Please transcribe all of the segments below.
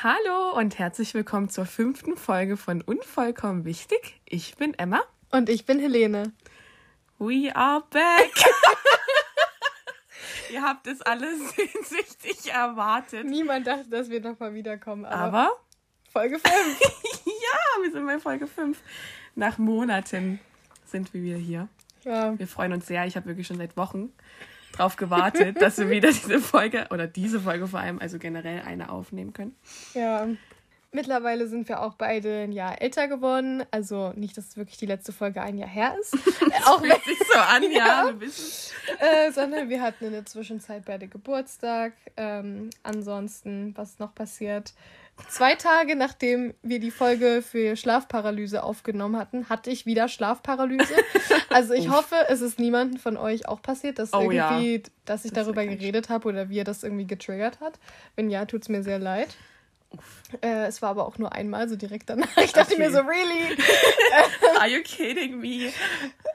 Hallo und herzlich willkommen zur fünften Folge von Unvollkommen Wichtig. Ich bin Emma. Und ich bin Helene. We are back! Ihr habt es alle sehnsüchtig erwartet. Niemand dachte, dass wir nochmal wiederkommen. Aber, Aber Folge 5. ja, wir sind bei Folge 5. Nach Monaten sind wir wieder hier. ja. Wir freuen uns sehr. Ich habe wirklich schon seit Wochen drauf gewartet, dass wir wieder diese Folge oder diese Folge vor allem, also generell eine aufnehmen können. ja. Mittlerweile sind wir auch beide ein Jahr älter geworden. Also nicht, dass wirklich die letzte Folge ein Jahr her ist. Äh, auch wenn, sich so an, ja, Ja. äh, sondern wir hatten in der Zwischenzeit beide Geburtstag. Ähm, ansonsten, was noch passiert? Zwei Tage nachdem wir die Folge für Schlafparalyse aufgenommen hatten, hatte ich wieder Schlafparalyse. Also ich hoffe, es ist niemandem von euch auch passiert, dass Oh ja. irgendwie, dass ich Das darüber geredet habe oder wie er das irgendwie getriggert hat. Wenn ja, tut's mir sehr leid. Äh, es war aber auch nur einmal, so direkt danach. Ich dachte Okay. mir so, really? Are you kidding me?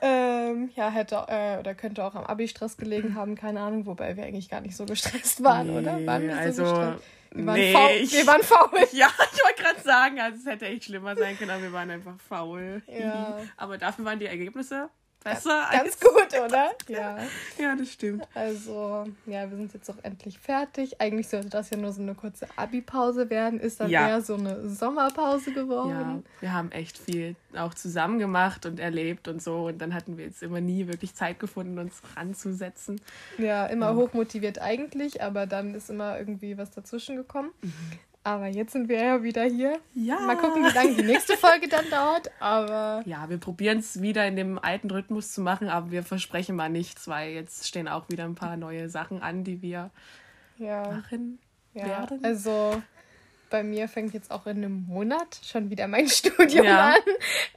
Ähm, ja, hätte äh, oder könnte auch am Abi-Stress gelegen haben, keine Ahnung, wobei wir eigentlich gar nicht so gestresst waren, oder? Waren wir also, so gestresst? Wir waren, nee, faul. ich- wir waren faul. Ja, ich wollte gerade sagen, also es hätte echt schlimmer sein können, aber wir waren einfach faul. Ja. Aber dafür waren die Ergebnisse besser Ganz als. gut, oder? Ja. Ja, das stimmt. Also, ja, wir sind jetzt auch endlich fertig. Eigentlich sollte das ja nur so eine kurze Abi-Pause werden, ist dann Ja. eher so eine Sommerpause Ja, geworden. wir haben echt viel auch zusammen gemacht und erlebt und so. Und dann hatten wir jetzt immer nie wirklich Zeit gefunden, uns ranzusetzen. Ja, immer Ja. hochmotiviert eigentlich, aber dann ist immer irgendwie was dazwischen gekommen. Mhm. Aber jetzt sind wir ja wieder hier. Ja. Mal gucken, wie lange die nächste Folge dann dauert. Aber Ja, wir probieren es wieder in dem alten Rhythmus zu machen, aber wir versprechen mal nichts, weil jetzt stehen auch wieder ein paar neue Sachen an, die wir ja, machen ja. werden. Also bei mir fängt jetzt auch in einem Monat schon wieder mein Studium Ja.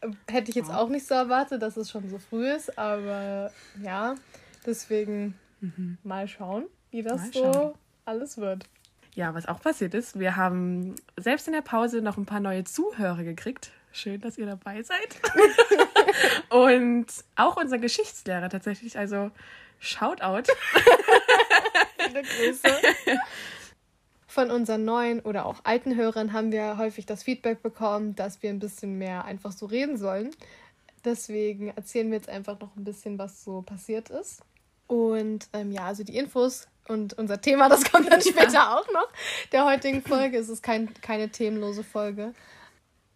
an. Hätte ich jetzt auch nicht so erwartet, dass es schon so früh ist. Aber ja, deswegen mal schauen, wie das Mhm. Mal so schauen. alles wird. Ja, was auch passiert ist, wir haben selbst in der Pause noch ein paar neue Zuhörer gekriegt. Schön, dass ihr dabei seid. Und auch unser Geschichtslehrer tatsächlich, also Shoutout. Viele Grüße. Von unseren neuen oder auch alten Hörern haben wir häufig das Feedback bekommen, dass wir ein bisschen mehr einfach so reden sollen. Deswegen erzählen wir jetzt einfach noch ein bisschen, was so passiert ist. Und ähm, ja, also die Infos und unser Thema, das kommt dann später auch noch, der heutigen Folge. Es ist kein, keine themenlose Folge.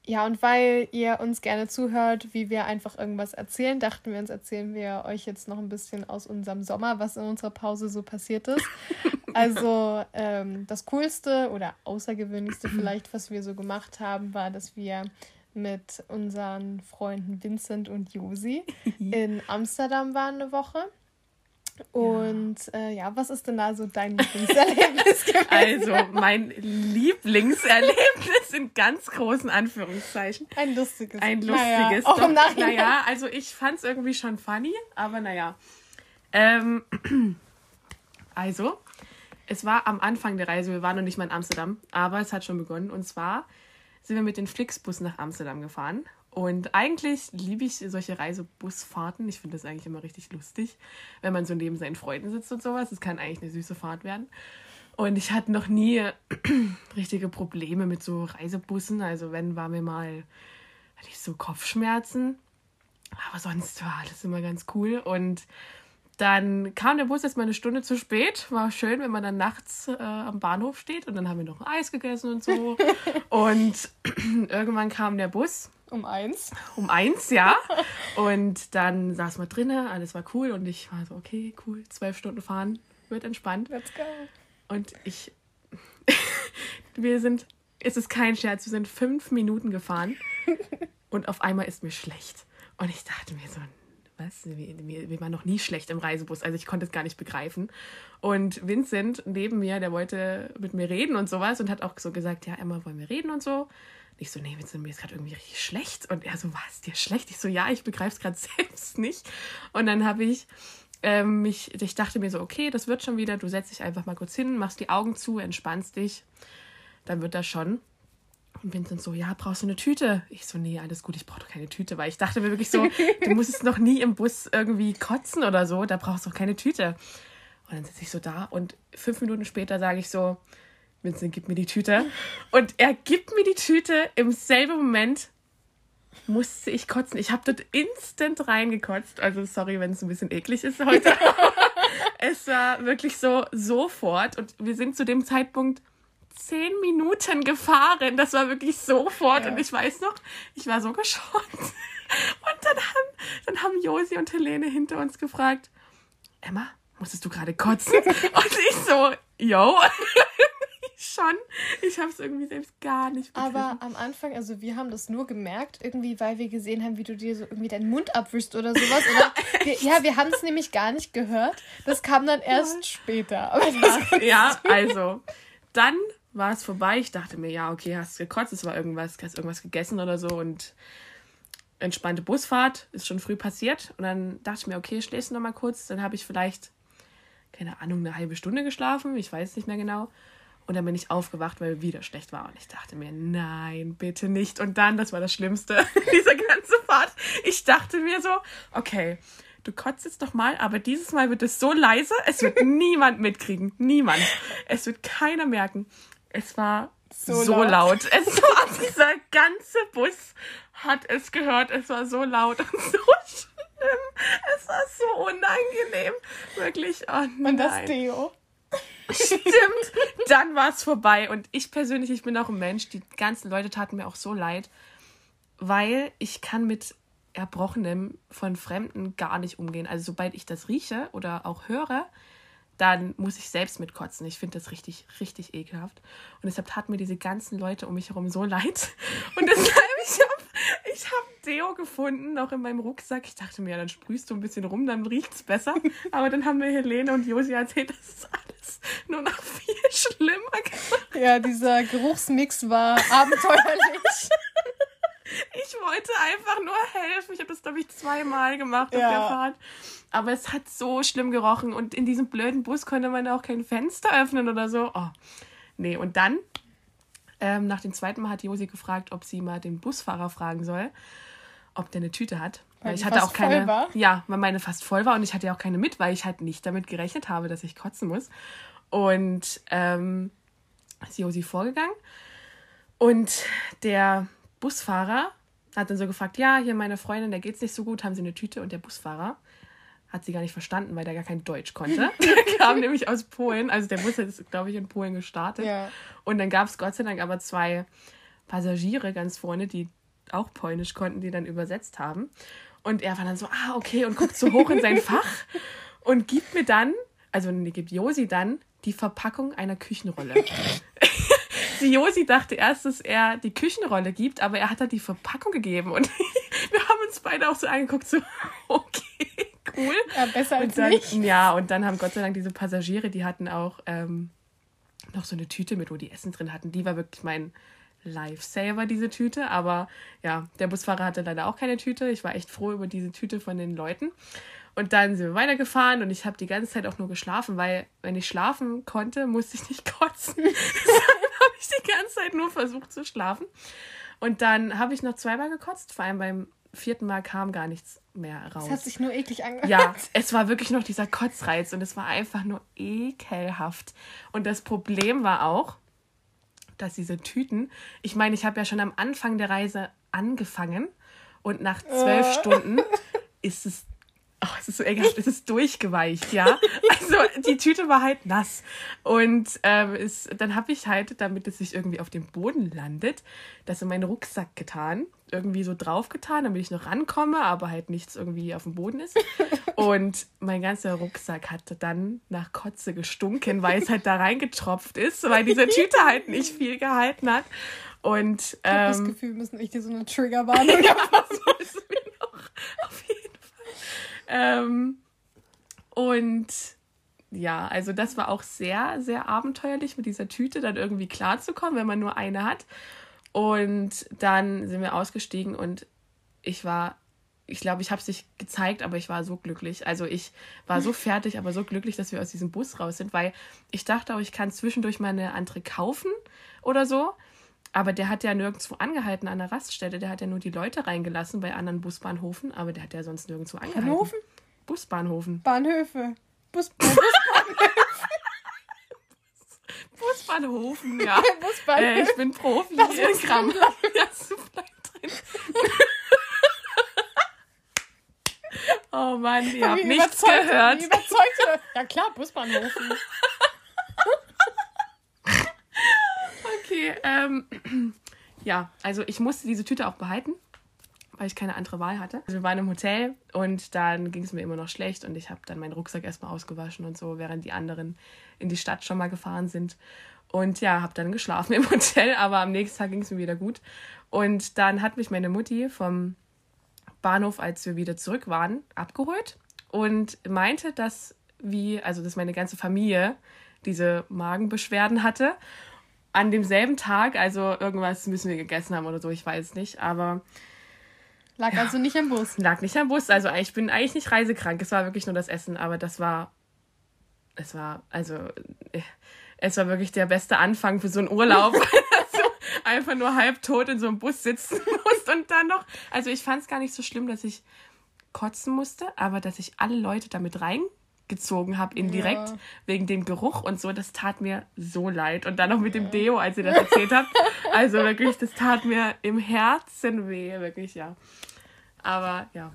Ja, und weil ihr uns gerne zuhört, wie wir einfach irgendwas erzählen, dachten wir uns, erzählen wir euch jetzt noch ein bisschen aus unserem Sommer, was in unserer Pause so passiert ist. Also ähm, das Coolste oder Außergewöhnlichste vielleicht, was wir so gemacht haben, war, dass wir mit unseren Freunden Vincent und Josi in Amsterdam waren eine Woche. Und äh, ja, was ist denn da so dein Lieblingserlebnis gewesen? Also mein Lieblingserlebnis in ganz großen Anführungszeichen. Ein lustiges. Ein Naja, lustiges. auch doch. im Nachhinein. Naja, also ich fand es irgendwie schon funny, aber naja. Ähm, also, es war am Anfang der Reise, wir waren noch nicht mal in Amsterdam, aber es hat schon begonnen. Und zwar sind wir mit den Flixbus nach Amsterdam gefahren. Und eigentlich liebe ich solche Reisebusfahrten. Ich finde das eigentlich immer richtig lustig, wenn man so neben seinen Freunden sitzt und sowas. Es kann eigentlich eine süße Fahrt werden. Und ich hatte noch nie richtige Probleme mit so Reisebussen. Also wenn war mir mal, hatte ich so Kopfschmerzen. Aber sonst war alles immer ganz cool. Und dann kam der Bus jetzt mal eine Stunde zu spät. War schön, wenn man dann nachts äh, am Bahnhof steht. Und dann haben wir noch ein Eis gegessen und so. und irgendwann kam der Bus Um eins. um eins, ja. Und dann saß man drinnen, alles war cool. Und ich war so, okay, cool, zwölf Stunden fahren, wird entspannt. Let's go. Und ich, wir sind, es ist kein Scherz, wir sind fünf Minuten gefahren und auf einmal ist mir schlecht. Und ich dachte mir so, was, mir, mir, mir war noch nie schlecht im Reisebus, also ich konnte es gar nicht begreifen. Und Vincent neben mir, der wollte mit mir reden und sowas und hat auch so gesagt, ja, Emma, wollen wir reden und so. Ich so, nee, Vincent, mir ist gerade irgendwie richtig schlecht. Und er so, was, dir schlecht? Ich so, ja, ich begreife es gerade selbst nicht. Und dann habe ich ähm, mich, ich dachte mir so, okay, das wird schon wieder, du setzt dich einfach mal kurz hin, machst die Augen zu, entspannst dich, dann wird das schon. Und Vincent so, ja, brauchst du eine Tüte? Ich so, nee, alles gut, ich brauche doch keine Tüte, weil ich dachte mir wirklich so, du musstest noch nie im Bus irgendwie kotzen oder so, da brauchst du doch keine Tüte. Und dann sitze ich so da und fünf Minuten später sage ich so, Vincent, gib mir die Tüte. Und er gibt mir die Tüte. Im selben Moment musste ich kotzen. Ich habe dort instant reingekotzt. Also sorry, wenn es ein bisschen eklig ist heute. es war wirklich so sofort. Und wir sind zu dem Zeitpunkt zehn Minuten gefahren. Das war wirklich sofort. Ja. Und ich weiß noch, ich war so geschockt. Und dann haben, dann haben Josi und Helene hinter uns gefragt, Emma, musstest du gerade kotzen? Und ich so, yo. Schon. Ich habe es irgendwie selbst gar nicht begriffen. Aber am Anfang, also wir haben das nur gemerkt, irgendwie, weil wir gesehen haben, wie du dir so irgendwie deinen Mund abwischst oder sowas. Oder wir, ja, wir haben es nämlich gar nicht gehört. Das kam dann erst ja. später. ja, also dann war es vorbei. Ich dachte mir, ja, okay, hast gekotzt, es war irgendwas, hast irgendwas gegessen oder so und entspannte Busfahrt ist schon früh passiert. Und dann dachte ich mir, okay, schläfst du noch mal kurz. Dann habe ich vielleicht, keine Ahnung, eine halbe Stunde geschlafen. Ich weiß nicht mehr genau. Und dann bin ich aufgewacht, weil mir wieder schlecht war. Und ich dachte mir, nein, bitte nicht. Und dann, das war das Schlimmste, dieser ganze Fahrt. Ich dachte mir so, okay, du kotzt jetzt doch mal, aber dieses Mal wird es so leise, es wird niemand mitkriegen. Niemand. Es wird keiner merken. Es war so, so laut. laut. Es war dieser ganze Bus hat es gehört. Es war so laut und so schlimm. Es war so unangenehm. Wirklich. Oh nein. Und das Deo. Stimmt. Dann war es vorbei. Und ich persönlich, ich bin auch ein Mensch. Die ganzen Leute taten mir auch so leid, weil ich kann mit Erbrochenem von Fremden gar nicht umgehen. Also sobald ich das rieche oder auch höre, dann muss ich selbst mitkotzen. Ich finde das richtig, richtig ekelhaft. Und deshalb taten mir diese ganzen Leute um mich herum so leid. Und deshalb, ich habe ich hab Deo gefunden, auch in meinem Rucksack. Ich dachte mir, ja, dann sprühst du ein bisschen rum, dann riecht es besser. Aber dann haben mir Helene und Josi erzählt, dass es alles nur noch viel schlimmer gemacht Ja, dieser Geruchsmix war abenteuerlich. Ich wollte einfach nur helfen. Ich habe das, glaube ich, zweimal gemacht ja. auf der Fahrt. Aber es hat so schlimm gerochen und in diesem blöden Bus konnte man auch kein Fenster öffnen oder so. Oh, nee. Und dann, ähm, nach dem zweiten Mal hat Josi gefragt, ob sie mal den Busfahrer fragen soll, ob der eine Tüte hat. Weil, weil ich hatte auch keine. Ja, weil meine fast voll war und ich hatte ja auch keine mit, weil ich halt nicht damit gerechnet habe, dass ich kotzen muss. Und ähm, ist Josi vorgegangen. Und der Busfahrer hat dann so gefragt, ja, hier meine Freundin, der geht's nicht so gut, haben sie eine Tüte? Und der Busfahrer hat sie gar nicht verstanden, weil der gar kein Deutsch konnte. der kam nämlich aus Polen. Also der Bus ist, glaube ich, in Polen gestartet. Ja. Und dann gab es Gott sei Dank aber zwei Passagiere ganz vorne, die auch Polnisch konnten, die dann übersetzt haben. Und er war dann so, ah, okay, und guckt so hoch in sein Fach und gibt mir dann, also gibt Josi dann die Verpackung einer Küchenrolle. die Josi dachte erst, dass er die Küchenrolle gibt, aber er hat halt die Verpackung gegeben. Und wir haben uns beide auch so angeguckt, so, okay cool. Ja, besser als dann, nicht. Ja, und dann haben Gott sei Dank diese Passagiere, die hatten auch ähm, noch so eine Tüte mit, wo die Essen drin hatten. Die war wirklich mein Lifesaver, diese Tüte. Aber ja, der Busfahrer hatte leider auch keine Tüte. Ich war echt froh über diese Tüte von den Leuten. Und dann sind wir weitergefahren und ich habe die ganze Zeit auch nur geschlafen, weil wenn ich schlafen konnte, musste ich nicht kotzen. Deshalb habe ich die ganze Zeit nur versucht zu schlafen. Und dann habe ich noch zweimal gekotzt, vor allem beim vierten Mal kam gar nichts mehr raus. Es hat sich nur eklig angehört. Ja, es war wirklich noch dieser Kotzreiz und es war einfach nur ekelhaft. Und das Problem war auch, dass diese Tüten, ich meine, ich habe ja schon am Anfang der Reise angefangen und nach zwölf äh. Stunden ist es Oh, es ist so ekelhaft, es ist durchgeweicht, ja. Also die Tüte war halt nass. Und ähm, es, dann habe ich halt, damit es sich irgendwie auf dem Boden landet, das in meinen Rucksack getan. Irgendwie so draufgetan, damit ich noch rankomme, aber halt nichts irgendwie auf dem Boden ist. Und mein ganzer Rucksack hatte dann nach Kotze gestunken, weil es halt da reingetropft ist, weil diese Tüte halt nicht viel gehalten hat. Und ähm, ich habe das Gefühl, müssen ich dir so eine Triggerwarnung ja, was auf jeden ähm, und ja, also das war auch sehr, sehr abenteuerlich, mit dieser Tüte dann irgendwie klarzukommen, wenn man nur eine hat. Und dann sind wir ausgestiegen und ich war, ich glaube, ich habe es nicht gezeigt, aber ich war so glücklich. Also ich war so fertig, aber so glücklich, dass wir aus diesem Bus raus sind, weil ich dachte auch, ich kann zwischendurch mal eine andere kaufen oder so. Aber der hat ja nirgendwo angehalten an der Raststätte. Der hat ja nur die Leute reingelassen bei anderen Busbahnhofen, aber der hat ja sonst nirgendwo angehalten. Bahnhofen? Busbahnhofen. Bahnhöfe. Bus Busbahnhöfe. Busbahnhofen, ja. Busbahnhofen. Äh, ich bin Profi. Das ist Gramm. Ja, super drin. oh Mann, ihr habt nichts gehört. Wie überzeugt Ja klar, Busbahnhofen. okay, ähm, ja, also ich musste diese Tüte auch behalten weil ich keine andere Wahl hatte. Also wir waren im Hotel und dann ging es mir immer noch schlecht und ich habe dann meinen Rucksack erstmal ausgewaschen und so, während die anderen in die Stadt schon mal gefahren sind. Und ja, habe dann geschlafen im Hotel, aber am nächsten Tag ging es mir wieder gut. Und dann hat mich meine Mutti vom Bahnhof, als wir wieder zurück waren, abgeholt und meinte, dass wie, also dass meine ganze Familie diese Magenbeschwerden hatte. An demselben Tag, also irgendwas müssen wir gegessen haben oder so, ich weiß nicht, aber Lag ja. also nicht am Bus. Lag nicht am Bus. Also ich bin eigentlich nicht reisekrank. Es war wirklich nur das Essen, aber das war. Es war, also. Äh, es war wirklich der beste Anfang für so einen Urlaub. einfach nur halbtot in so einem Bus sitzen musst und dann noch. Also ich fand es gar nicht so schlimm, dass ich kotzen musste, aber dass ich alle Leute damit reingezogen habe, indirekt, ja. wegen dem Geruch und so, das tat mir so leid. Und dann noch mit dem Deo, als ihr das erzählt habt. Also wirklich, das tat mir im Herzen weh, wirklich, ja. Aber ja.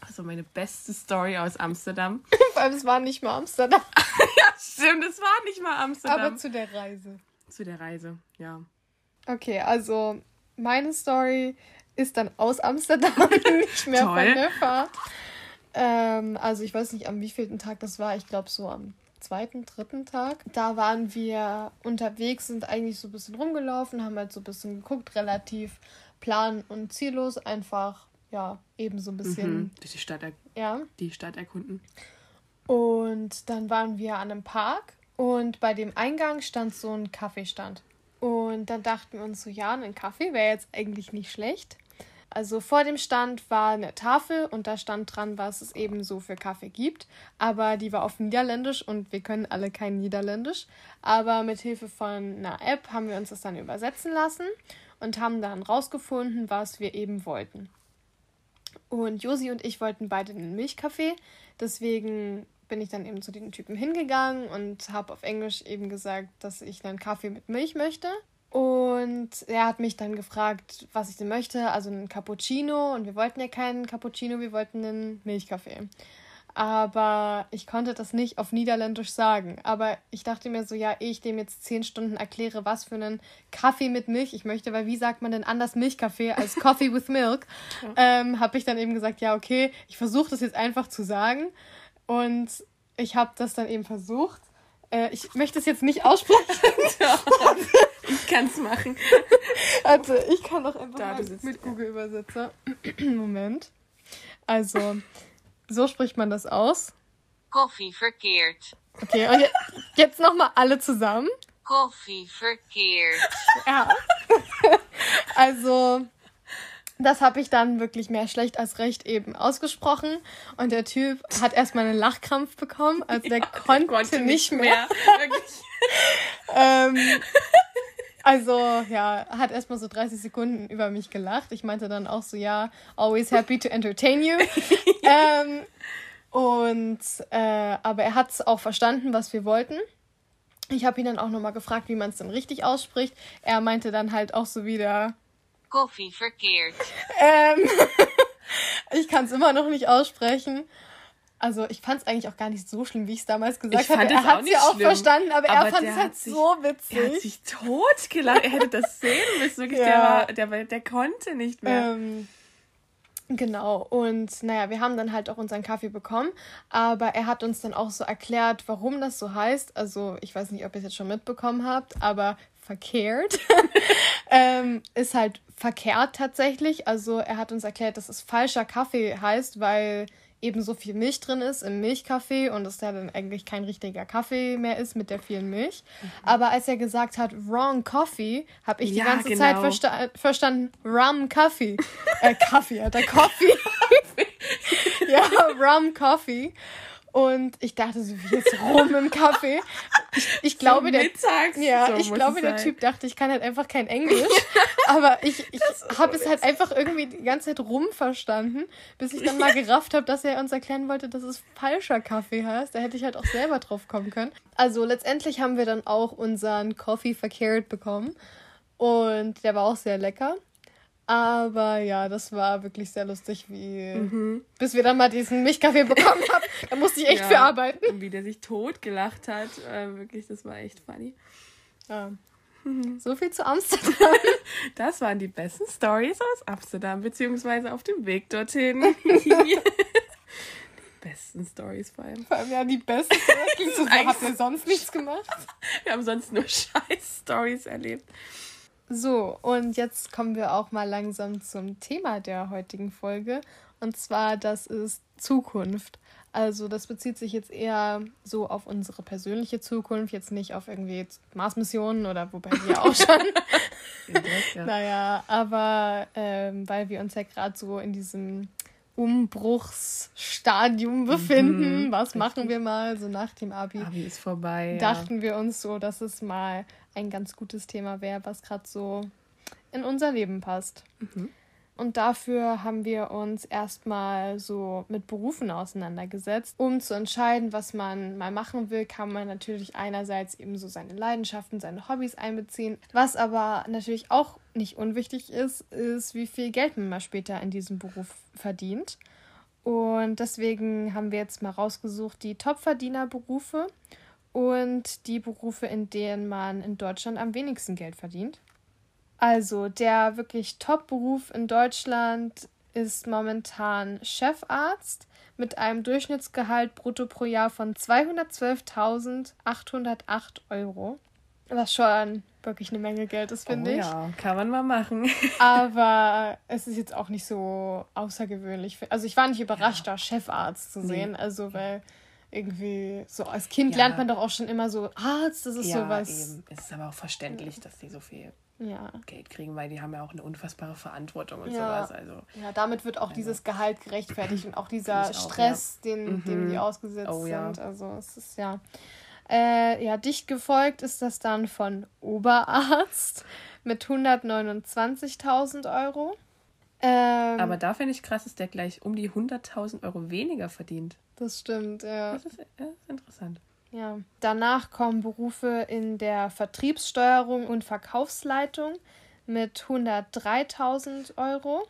Also meine beste Story aus Amsterdam. Vor allem, es war nicht mal Amsterdam. ja, stimmt, es war nicht mal Amsterdam. Aber zu der Reise. Zu der Reise, ja. Okay, also meine Story ist dann aus Amsterdam, nicht mehr Toll. von der Fahrt. Ähm, also ich weiß nicht, am wievielten Tag das war. Ich glaube so am zweiten, dritten Tag. Da waren wir unterwegs, sind eigentlich so ein bisschen rumgelaufen, haben halt so ein bisschen geguckt, relativ plan- und ziellos, einfach ja, eben so ein bisschen. Mhm, durch die Stadt, ja. die Stadt erkunden. Und dann waren wir an einem Park und bei dem Eingang stand so ein Kaffeestand. Und dann dachten wir uns so, ja, ein Kaffee wäre jetzt eigentlich nicht schlecht. Also vor dem Stand war eine Tafel und da stand dran, was es eben so für Kaffee gibt. Aber die war auf Niederländisch und wir können alle kein Niederländisch. Aber mit Hilfe von einer App haben wir uns das dann übersetzen lassen und haben dann rausgefunden, was wir eben wollten. Und Josi und ich wollten beide einen Milchkaffee. Deswegen bin ich dann eben zu den Typen hingegangen und habe auf Englisch eben gesagt, dass ich einen Kaffee mit Milch möchte. Und er hat mich dann gefragt, was ich denn möchte. Also einen Cappuccino. Und wir wollten ja keinen Cappuccino, wir wollten einen Milchkaffee aber ich konnte das nicht auf Niederländisch sagen. Aber ich dachte mir so, ja, ehe ich dem jetzt zehn Stunden erkläre, was für einen Kaffee mit Milch ich möchte, weil wie sagt man denn anders Milchkaffee als Coffee with Milk, ähm, habe ich dann eben gesagt, ja, okay, ich versuche das jetzt einfach zu sagen. Und ich habe das dann eben versucht. Äh, ich möchte es jetzt nicht aussprechen. ich kann es machen. Also, ich kann doch einfach da, mal mit Google-Übersetzer. Moment. Also, so spricht man das aus. Koffie verkehrt. Okay, und jetzt nochmal alle zusammen. Koffie verkehrt. Ja. also, das habe ich dann wirklich mehr schlecht als recht eben ausgesprochen. Und der Typ hat erstmal einen Lachkrampf bekommen. Also der ja, konnte, konnte, nicht mehr. mehr. ähm, also, ja, hat erstmal so 30 Sekunden über mich gelacht. Ich meinte dann auch so, ja, always happy to entertain you. ähm, und, äh, aber er hat es auch verstanden, was wir wollten. Ich habe ihn dann auch nochmal gefragt, wie man es denn richtig ausspricht. Er meinte dann halt auch so wieder. Coffee verkehrt. Ähm, ich kann es immer noch nicht aussprechen. Also ich fand es eigentlich auch gar nicht so schlimm, wie ich es damals gesagt habe. Er hat es ja auch schlimm, verstanden, aber, aber er fand es halt sich, so witzig. Er hat sich totgelacht. er hätte das sehen müssen. Wirklich, ja. der, war, der, der konnte nicht mehr. Ähm, genau. Und naja, wir haben dann halt auch unseren Kaffee bekommen. Aber er hat uns dann auch so erklärt, warum das so heißt. Also ich weiß nicht, ob ihr es jetzt schon mitbekommen habt, aber verkehrt ähm, ist halt verkehrt tatsächlich. Also er hat uns erklärt, dass es falscher Kaffee heißt, weil eben so viel Milch drin ist im Milchkaffee und es dann eigentlich kein richtiger Kaffee mehr ist mit der vielen Milch. Mhm. Aber als er gesagt hat, wrong coffee, habe ich ja, die ganze genau. Zeit versta verstanden, rum coffee. äh, Kaffee, der Coffee. ja, rum coffee. Und ich dachte so, wie jetzt rum im Kaffee. Ich, ich glaube, der, mittags, ja, so ich glaube, der. Typ dachte, ich kann halt einfach kein Englisch. aber ich, ich habe es halt einfach irgendwie die ganze Zeit rum verstanden, bis ich dann mal gerafft habe, dass er uns erklären wollte, dass es falscher Kaffee heißt. Da hätte ich halt auch selber drauf kommen können. Also letztendlich haben wir dann auch unseren Coffee verkehrt bekommen. Und der war auch sehr lecker. Aber ja, das war wirklich sehr lustig, wie Mhm. bis wir dann mal diesen Milchkaffee bekommen haben. Da musste ich echt Ja, für arbeiten. Und wie der sich tot gelacht hat. Äh, wirklich, das war echt funny. Ja. Mhm. So viel zu Amsterdam. Das waren die besten Stories aus Amsterdam, beziehungsweise auf dem Weg dorthin. die besten Stories vor allem. Vor allem ja die besten. Klingt so, so, habt ihr sonst nichts gemacht? Wir haben sonst nur scheiß Stories erlebt. So, und jetzt kommen wir auch mal langsam zum Thema der heutigen Folge. Und zwar, das ist Zukunft. Also, das bezieht sich jetzt eher so auf unsere persönliche Zukunft, jetzt nicht auf irgendwie Mars-Missionen oder wobei wir auch schon. Ja. naja, aber ähm, weil wir uns ja gerade so in diesem Umbruchsstadium befinden, Mhm, was machen richtig. wir mal so nach dem Abi? Abi ist vorbei. ja. dachten wir uns so, dass es mal ein ganz gutes Thema wäre, was gerade so in unser Leben passt. Mhm. Und dafür haben wir uns erstmal so mit Berufen auseinandergesetzt. Um zu entscheiden, was man mal machen will, kann man natürlich einerseits eben so seine Leidenschaften, seine Hobbys einbeziehen. Was aber natürlich auch nicht unwichtig ist, ist, wie viel Geld man mal später in diesem Beruf verdient. Und deswegen haben wir jetzt mal rausgesucht die Topverdienerberufe und die Berufe, in denen man in Deutschland am wenigsten Geld verdient. Also der wirklich Top-Beruf in Deutschland ist momentan Chefarzt mit einem Durchschnittsgehalt brutto pro Jahr von 212.808 Euro. Was schon wirklich eine Menge Geld ist, finde oh, ich. ja, kann man mal machen. Aber es ist jetzt auch nicht so außergewöhnlich. Also ich war nicht überrascht, da Chefarzt zu Nee. sehen. Also weil irgendwie so als Kind Ja. lernt man doch auch schon immer so Arzt, das ist ja, sowas. eben. Es ist aber auch verständlich, dass die so viel Ja. Geld kriegen, weil die haben ja auch eine unfassbare Verantwortung und Ja. sowas. Also, Ja, damit wird auch dieses Gehalt gerechtfertigt und auch dieser auch, Stress, den, dem Mhm. die ausgesetzt Oh, ja. sind. Also es ist ja. Äh, ja, dicht gefolgt ist das dann von Oberarzt mit 129.000 Euro. Ähm, aber da finde ich krass, dass der gleich um die 100.000 Euro weniger verdient. das stimmt, ja. Das ist, ja, ist interessant. Ja, danach kommen Berufe in der Vertriebssteuerung und Verkaufsleitung mit 103.000 Euro.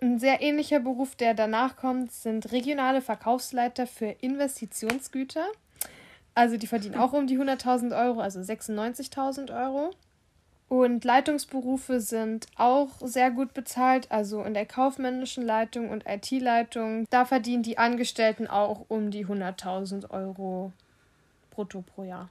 Ein sehr ähnlicher Beruf, der danach kommt, sind regionale Verkaufsleiter für Investitionsgüter. Also die verdienen auch um die 100.000 Euro, also 96.000 Euro. Und Leitungsberufe sind auch sehr gut bezahlt, also in der kaufmännischen Leitung und IT-Leitung. Da verdienen die Angestellten auch um die 100.000 Euro brutto pro Jahr.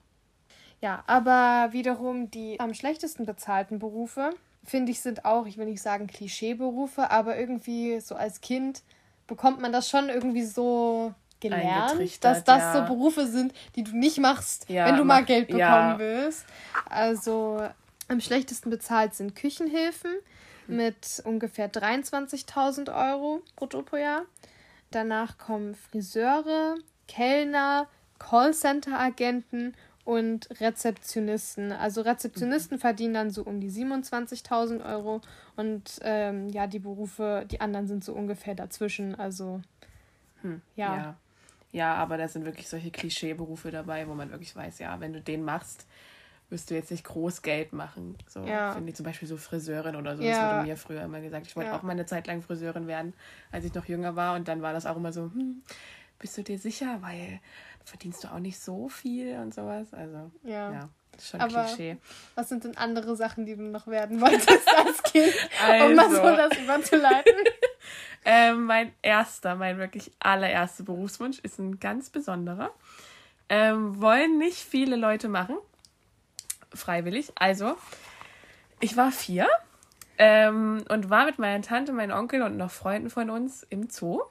Ja, aber wiederum die am schlechtesten bezahlten Berufe, finde ich, sind auch, ich will nicht sagen Klischeeberufe, aber irgendwie so als Kind bekommt man das schon irgendwie so gelernt, dass das ja. so Berufe sind, die du nicht machst, Ja, wenn du mal mach- Geld bekommen ja. willst. Also am schlechtesten bezahlt sind Küchenhilfen mit ungefähr 23.000 Euro brutto pro Jahr. Danach kommen Friseure, Kellner, Callcenter-Agenten und Rezeptionisten. Also Rezeptionisten verdienen dann so um die 27.000 Euro und ähm, ja, die Berufe, die anderen sind so ungefähr dazwischen. Also Hm, Ja. ja. Ja, aber da sind wirklich solche Klischeeberufe dabei, wo man wirklich weiß, ja, wenn du den machst, wirst du jetzt nicht groß Geld machen. So Ja. finde ich zum Beispiel so Friseurin oder so. Ja. Das wurde mir früher immer gesagt. Ich wollte Ja. auch mal eine Zeit lang Friseurin werden, als ich noch jünger war. Und dann war das auch immer so, hm, bist du dir sicher? Weil verdienst du auch nicht so viel und sowas. Also, ja. ja, das ist schon Aber- Klischee. Was sind denn andere Sachen, die du noch werden wolltest als Kind? Um mal so Also. das überzuleiten. Ähm, mein erster, mein wirklich allererster Berufswunsch ist ein ganz besonderer. Ähm, wollen nicht viele Leute machen. Freiwillig. Also, ich war vier ähm, und war mit meiner Tante, meinem Onkel und noch Freunden von uns im Zoo.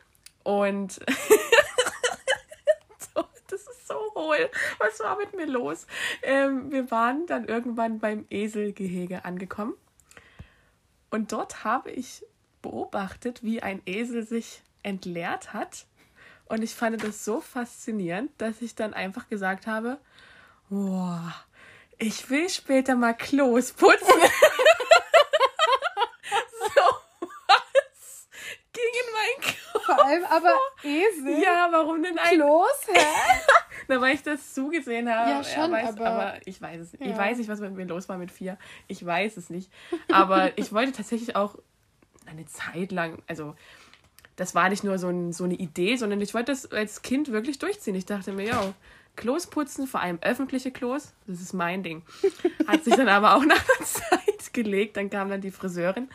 Und das ist so hohl. Was war mit mir los? Ähm, wir waren dann irgendwann beim Eselgehege angekommen. Und dort habe ich beobachtet, wie ein Esel sich entleert hat Und ich fand das so faszinierend, dass ich dann einfach gesagt habe, boah, ich will später mal Klos putzen. so was ging in mein Kopf. Vor allem aber Esel. Ja, warum denn eigentlich? Klos, hä? Na, weil ich das zugesehen habe. Ja, schon, weiß, aber- aber, ich weiß es nicht. Ich Ja. weiß nicht, was mit mir los war mit vier. Ich weiß es nicht. Aber ich wollte tatsächlich auch eine Zeit lang, also das war nicht nur so, ein, so eine Idee, sondern ich wollte das als Kind wirklich durchziehen. Ich dachte mir, ja, Klos putzen, vor allem öffentliche Klos, das ist mein Ding. Hat sich dann aber auch nach einer Zeit gelegt. Dann kam dann die Friseurin.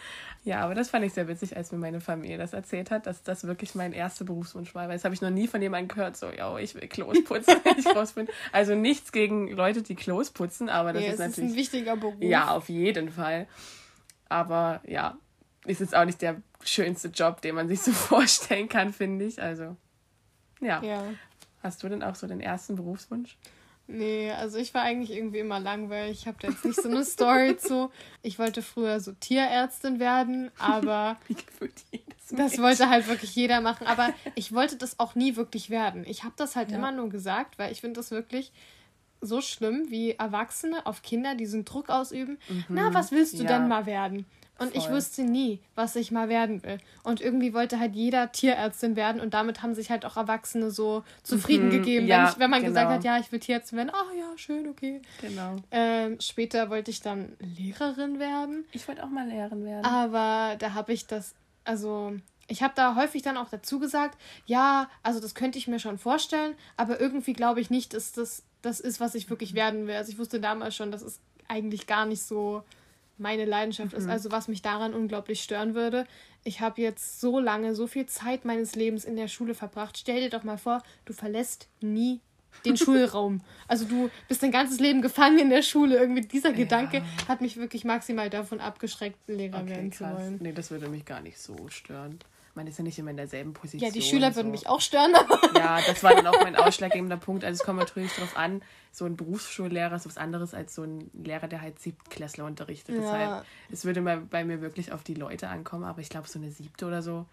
Ja, aber das fand ich sehr witzig, als mir meine Familie das erzählt hat, dass das wirklich mein erster Berufswunsch war. Weil das habe ich noch nie von jemandem gehört, so, ja, ich will Klos putzen, wenn ich groß bin. Also nichts gegen Leute, die Klos putzen, aber das Nee, ist es ist ein natürlich. wichtiger Beruf. Ja, auf jeden Fall. Aber ja, ist jetzt auch nicht der schönste Job, den man sich so vorstellen kann, finde ich. Also, ja. Ja. Hast du denn auch so den ersten Berufswunsch? Nee, also ich war eigentlich irgendwie immer langweilig. Ich habe da jetzt nicht so eine Story zu. Ich wollte früher so Tierärztin werden, aber Wie gefühlt jedes das wollte halt wirklich jeder machen. Aber ich wollte das auch nie wirklich werden. Ich habe das halt Ja. immer nur gesagt, weil ich finde das wirklich so schlimm, wie Erwachsene auf Kinder diesen Druck ausüben. Na, was willst du Mhm. Ja. denn mal werden? Und ich Voll. wusste nie, was ich mal werden will. Und irgendwie wollte halt jeder Tierärztin werden und damit haben sich halt auch Erwachsene so zufrieden Mhm, gegeben. ja, wenn, ich, wenn man gesagt genau. hat, ja, ich will Tierärztin werden, ach ja, schön, okay. Genau. Ähm, später wollte ich dann Lehrerin werden, Ich wollte auch mal Lehrerin werden. aber da habe ich das, also ich habe da häufig dann auch dazu gesagt, ja, also das könnte ich mir schon vorstellen, aber irgendwie glaube ich nicht, dass das das ist, was ich wirklich werden will. Also ich wusste damals schon, dass es eigentlich gar nicht so meine Leidenschaft ist. Also was mich daran unglaublich stören würde. Ich habe jetzt so lange, so viel Zeit meines Lebens in der Schule verbracht. Stell dir doch mal vor, du verlässt nie den Schulraum. Also du bist dein ganzes Leben gefangen in der Schule. Irgendwie dieser Gedanke hat mich wirklich maximal davon abgeschreckt, Lehrer Okay, werden zu krass. wollen. Nee, das würde mich gar nicht so stören. Man ist ja nicht immer in derselben Position. Ja, die Schüler so. würden mich auch stören, aber Ja, das war dann auch mein ausschlaggebender Punkt. Also es kommt natürlich darauf an, so ein Berufsschullehrer ist was anderes als so ein Lehrer, der halt Siebtklässler unterrichtet. Ja. Deshalb, es würde mal bei mir wirklich auf die Leute ankommen, aber ich glaube, so eine siebte oder so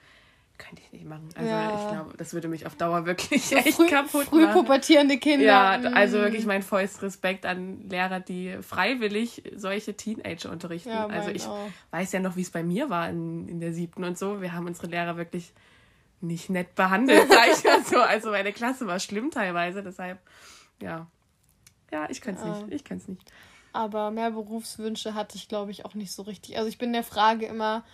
könnte ich nicht machen. Also Ja. ich glaube, das würde mich auf Dauer wirklich echt früh, kaputt früh machen. pubertierende Kinder. Ja, mm. also wirklich mein vollster Respekt an Lehrer, die freiwillig solche Teenager unterrichten. Ja, also ich auch. weiß ja noch, wie es bei mir war in, in der siebten und so. Wir haben unsere Lehrer wirklich nicht nett behandelt, sag ich mal so. Also meine Klasse war schlimm teilweise, deshalb, ja. Ja, ich kann es Ja. nicht. Ich kann es nicht. Aber mehr Berufswünsche hatte ich, glaube ich, auch nicht so richtig. Also ich bin der Frage immer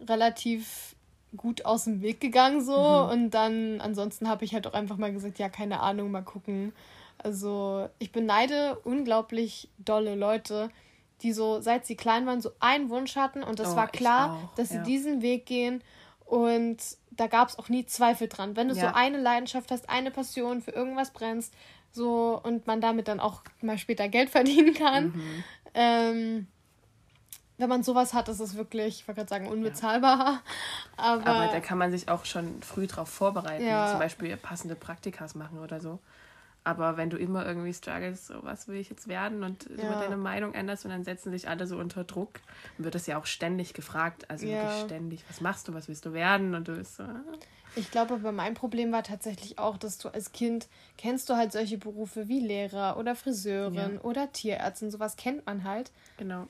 relativ gut aus dem Weg gegangen so Mhm. und dann ansonsten habe ich halt auch einfach mal gesagt, ja, keine Ahnung, mal gucken. Also ich beneide unglaublich dolle Leute, die so, seit sie klein waren, so einen Wunsch hatten und das Oh, war klar, auch, dass sie ja. diesen Weg gehen und da gab es auch nie Zweifel dran. Wenn du so Ja. eine Leidenschaft hast, eine Passion für irgendwas brennst, so und man damit dann auch mal später Geld verdienen kann, Mhm. ähm, wenn man sowas hat, ist es wirklich, ich wollte gerade sagen, unbezahlbar. Aber, Aber da kann man sich auch schon früh drauf vorbereiten. Ja. Zum Beispiel passende Praktikas machen oder so. Aber wenn du immer irgendwie struggles, so was will ich jetzt werden und immer Ja. deine Meinung änderst und dann setzen sich alle so unter Druck, dann wird das ja auch ständig gefragt. Also Ja. wirklich ständig. Was machst du, was willst du werden? Und du bist so, ah. ich glaube, aber mein Problem war tatsächlich auch, dass du als Kind kennst du halt solche Berufe wie Lehrer oder Friseurin Ja. oder Tierärztin, sowas kennt man halt. genau.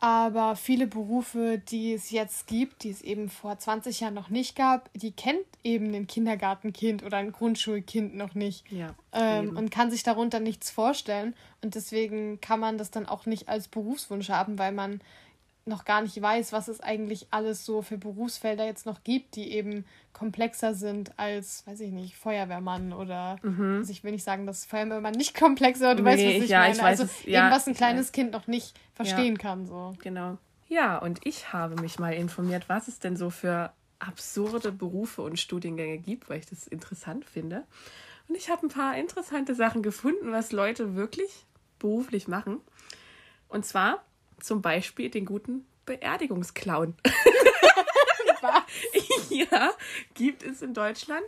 Aber viele Berufe, die es jetzt gibt, die es eben vor 20 Jahren noch nicht gab, die kennt eben ein Kindergartenkind oder ein Grundschulkind noch nicht. Ja. Ähm, und kann sich darunter nichts vorstellen. Und deswegen kann man das dann auch nicht als Berufswunsch haben, weil man noch gar nicht weiß, was es eigentlich alles so für Berufsfelder jetzt noch gibt, die eben komplexer sind als, weiß ich nicht, Feuerwehrmann oder also ich will nicht sagen, dass Feuerwehrmann nicht komplexer, aber du weißt, Mhm. Nee, was ich ja, meine. ich weiß also es, ja, eben was ein kleines. Kind noch nicht verstehen kann. So. Genau. Ja, und ich habe mich mal informiert, was es denn so für absurde Berufe und Studiengänge gibt, weil ich das interessant finde. Und ich habe ein paar interessante Sachen gefunden, was Leute wirklich beruflich machen. Und zwar zum Beispiel den guten Beerdigungsclown. ja, gibt es in Deutschland.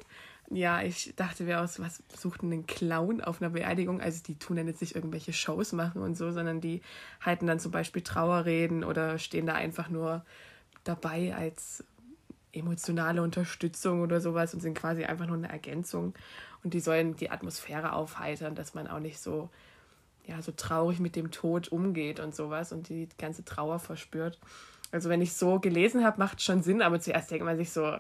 Ja, ich dachte mir aus, was sucht denn ein Clown auf einer Beerdigung? Also die tun dann jetzt nicht irgendwelche Shows machen und so, sondern die halten dann zum Beispiel Trauerreden oder stehen da einfach nur dabei als emotionale Unterstützung oder sowas und sind quasi einfach nur eine Ergänzung. Und die sollen die Atmosphäre aufheitern, dass man auch nicht so, ja, so traurig mit dem Tod umgeht und sowas und die ganze Trauer verspürt. Also wenn ich so gelesen habe, macht es schon Sinn, aber zuerst denkt man sich so,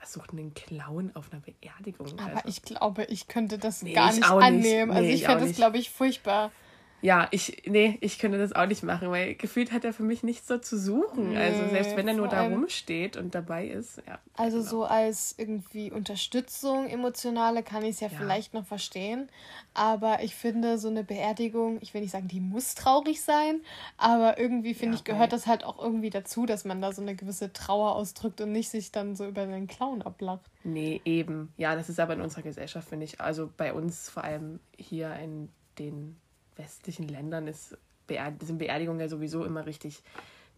was sucht denn ein Clown auf einer Beerdigung? Aber Also, ich glaube, ich könnte das Nee, gar ich nicht auch nicht. annehmen. Also Nee, ich ich fände das, glaube ich, furchtbar. Ja, ich, nee, ich könnte das auch nicht machen, weil gefühlt hat er für mich nichts so zu suchen. also Nee, selbst wenn er nur da rumsteht und dabei ist, ja. Also genau. so als irgendwie Unterstützung emotionale kann ich es ja, Ja. vielleicht noch verstehen. Aber ich finde, so eine Beerdigung, ich will nicht sagen, die muss traurig sein, aber irgendwie finde Ja, ich, gehört das halt auch irgendwie dazu, dass man da so eine gewisse Trauer ausdrückt und nicht sich dann so über den Clown ablacht. Nee, eben. Ja, das ist aber in unserer Gesellschaft, finde ich. Also bei uns, vor allem hier in den westlichen Ländern, ist Beer sind Beerdigungen ja sowieso immer richtig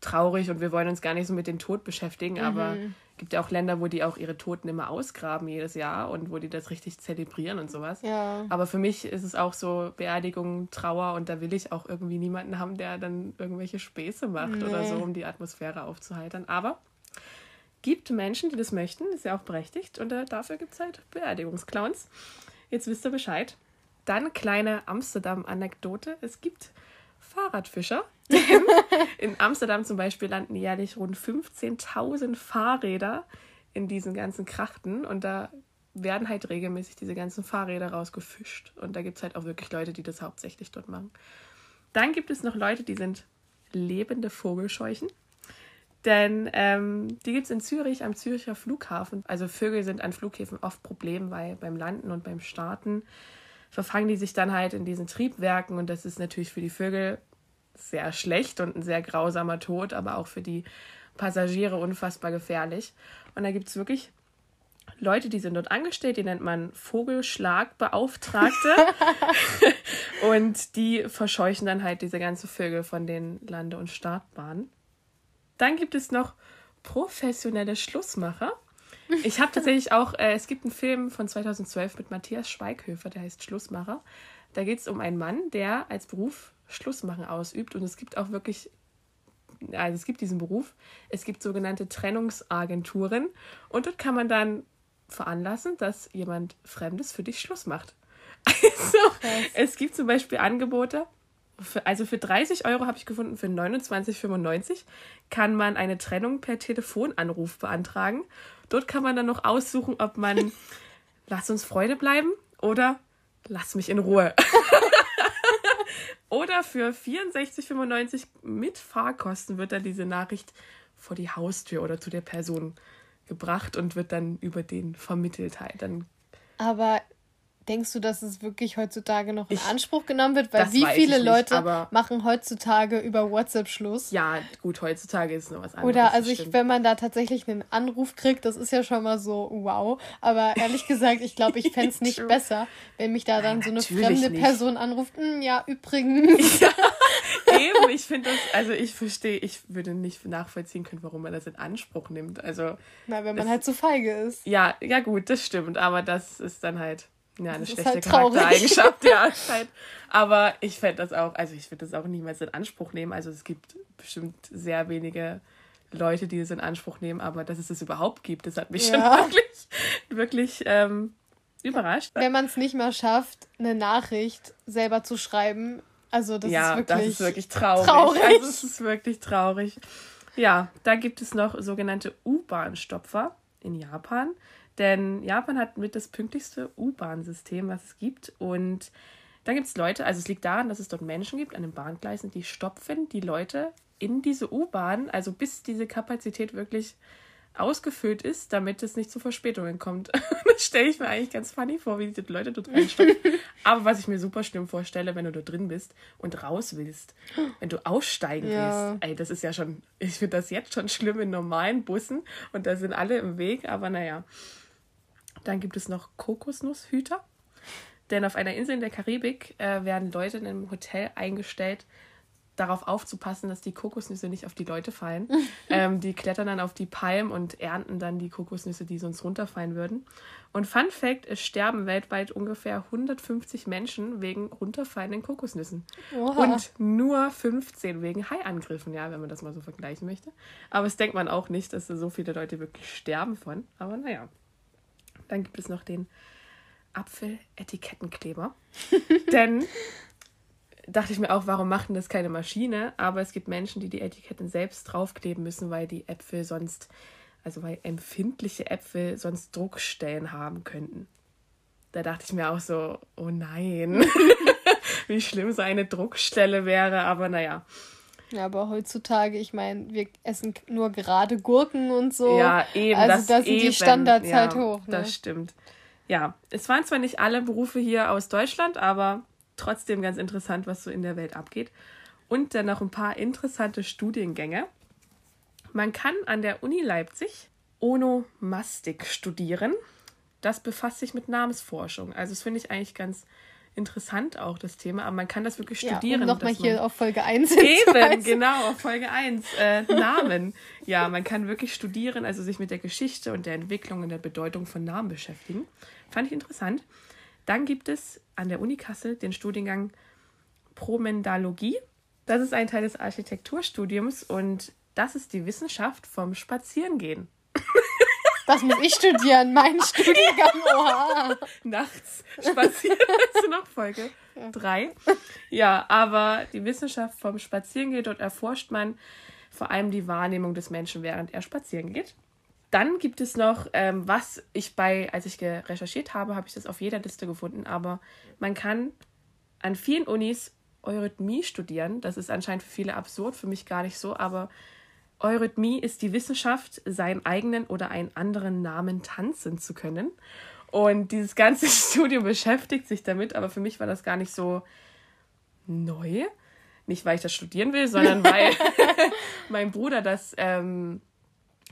traurig und wir wollen uns gar nicht so mit dem Tod beschäftigen, aber es gibt ja auch Länder, wo die auch ihre Toten immer ausgraben jedes Jahr und wo die das richtig zelebrieren und sowas. Ja. Aber für mich ist es auch so Beerdigung, Trauer und da will ich auch irgendwie niemanden haben, der dann irgendwelche Späße macht oder Nee. so, um die Atmosphäre aufzuheitern. Aber gibt Menschen, die das möchten, ist ja auch berechtigt und äh, dafür gibt es halt Beerdigungsclowns. Jetzt wisst ihr Bescheid. Dann kleine Amsterdam-Anekdote. Es gibt Fahrradfischer. In Amsterdam zum Beispiel landen jährlich rund 15.000 Fahrräder in diesen ganzen Krachten und da werden halt regelmäßig diese ganzen Fahrräder rausgefischt. Und da gibt es halt auch wirklich Leute, die das hauptsächlich dort machen. Dann gibt es noch Leute, die sind lebende Vogelscheuchen. Denn ähm, die gibt es in Zürich am Züricher Flughafen. Also Vögel sind an Flughäfen oft Problem, weil beim Landen und beim Starten verfangen die sich dann halt in diesen Triebwerken und das ist natürlich für die Vögel sehr schlecht und ein sehr grausamer Tod, aber auch für die Passagiere unfassbar gefährlich. Und da gibt es wirklich Leute, die sind dort angestellt, die nennt man Vogelschlagbeauftragte. und die verscheuchen dann halt diese ganzen Vögel von den Lande- und Startbahnen. Dann gibt es noch professionelle Schlussmacher. Ich habe tatsächlich auch, äh, es gibt einen Film von 2012 mit Matthias Schweighöfer, der heißt Schlussmacher. Da geht es um einen Mann, der als Beruf Schlussmachen ausübt. Und es gibt auch wirklich, also es gibt diesen Beruf, es gibt sogenannte Trennungsagenturen. Und dort kann man dann veranlassen, dass jemand Fremdes für dich Schluss macht. Also, es gibt zum Beispiel Angebote, für, also für 30 Euro habe ich gefunden, für 29,95 kann man eine Trennung per Telefonanruf beantragen. Dort kann man dann noch aussuchen, ob man lass uns Freude bleiben oder lass mich in Ruhe. oder für 64,95 mit Fahrkosten wird dann diese Nachricht vor die Haustür oder zu der Person gebracht und wird dann über den vermittelt halt. Dann Aber denkst du, dass es wirklich heutzutage noch in Ich- Anspruch genommen wird? Weil wie viele ich nicht, Leute aber- machen heutzutage über WhatsApp Schluss? ja, gut, heutzutage ist es noch was anderes. Oder also ich, wenn man da tatsächlich einen Anruf kriegt, das ist ja schon mal so wow. Aber ehrlich gesagt, ich glaube, ich fände es nicht besser, wenn mich da dann Nein, so eine fremde nicht. Person anruft. "Hm, ja, übrigens. Eben, ich finde das, also ich verstehe, ich würde nicht nachvollziehen können, warum man das in Anspruch nimmt. Also, Na, wenn man Das- halt zu feige ist. ja, ja gut, das stimmt, aber das ist dann halt ja, eine Das schlechte halt. Charaktereigenschaft, ja. Halt. Aber ich fände das auch, also ich würde das auch niemals in Anspruch nehmen. Also es gibt bestimmt sehr wenige Leute, die das in Anspruch nehmen, aber dass es das überhaupt gibt, das hat mich Ja. schon wirklich, wirklich ähm, überrascht. Wenn man es nicht mal schafft, eine Nachricht selber zu schreiben, also das ja, ist wirklich. das ist wirklich traurig. traurig. Also es ist wirklich traurig. Ja, da gibt es noch sogenannte U-Bahn-Stopfer in Japan. Denn Japan hat mit das pünktlichste U-Bahn-System, was es gibt. Und dann gibt es Leute, also es liegt daran, dass es dort Menschen gibt an den Bahngleisen, die stopfen die Leute in diese U-Bahn, also bis diese Kapazität wirklich ausgefüllt ist, damit es nicht zu Verspätungen kommt. das stelle ich mir eigentlich ganz funny vor, wie die Leute dort reinstopfen. Aber was ich mir super schlimm vorstelle, wenn du dort drin bist und raus willst, wenn du aussteigen Ja. willst. Ey, das ist ja schon, ich finde das jetzt schon schlimm in normalen Bussen und da sind alle im Weg, aber naja. Dann gibt es noch Kokosnusshüter. Denn auf einer Insel in der Karibik äh, werden Leute in einem Hotel eingestellt, darauf aufzupassen, dass die Kokosnüsse nicht auf die Leute fallen. ähm, die klettern dann auf die Palmen und ernten dann die Kokosnüsse, die sonst runterfallen würden. Und Fun Fact: Es sterben weltweit ungefähr 150 Menschen wegen runterfallenden Kokosnüssen. Oha. Und nur 15 wegen Haiangriffen, ja, wenn man das mal so vergleichen möchte. Aber das denkt man auch nicht, dass da so viele Leute wirklich sterben von. Aber naja. Dann gibt es noch den Apfel-Etikettenkleber. Denn dachte ich mir auch, warum macht denn das keine Maschine? Aber es gibt Menschen, die die Etiketten selbst draufkleben müssen, weil die Äpfel sonst, also weil empfindliche Äpfel sonst Druckstellen haben könnten. Da dachte ich mir auch so, oh nein, wie schlimm so eine Druckstelle wäre, aber naja. Ja, aber heutzutage, ich meine, wir essen nur gerade Gurken und so. Ja, eben. Also da sind die. Standards ja, halt hoch. Ne? Das stimmt. Ja, es waren zwar nicht alle Berufe hier aus Deutschland, aber trotzdem ganz interessant, was so in der Welt abgeht. Und dann noch ein paar interessante Studiengänge. Man kann an der Uni Leipzig Onomastik studieren. Das befasst sich mit Namensforschung. Also das finde ich eigentlich ganz interessant auch das Thema, aber man kann das wirklich studieren. Ja, nochmal hier auf Folge 1 Eben, genau, auf Folge 1. Äh, Namen. Ja, man kann wirklich studieren, also sich mit der Geschichte und der Entwicklung und der Bedeutung von Namen beschäftigen. Fand ich interessant. Dann gibt es an der Uni Kassel den Studiengang Promendalogie. Das ist ein Teil des Architekturstudiums und das ist die Wissenschaft vom Spazierengehen. Das muss ich studieren, mein Studiengang. Oha. nachts spazieren. Das ist noch Folge 3. Ja, aber die Wissenschaft vom Spazierengehen, dort erforscht man vor allem die Wahrnehmung des Menschen, während er spazieren geht. Dann gibt es noch, ähm, was ich bei, als ich recherchiert habe, habe ich das auf jeder Liste gefunden, aber man kann an vielen Unis Eurythmie studieren. Das ist anscheinend für viele absurd, für mich gar nicht so, aber Eurythmie ist die Wissenschaft, seinen eigenen oder einen anderen Namen tanzen zu können. Und dieses ganze Studium beschäftigt sich damit, aber für mich war das gar nicht so neu. Nicht, weil ich das studieren will, sondern weil mein Bruder das, ähm,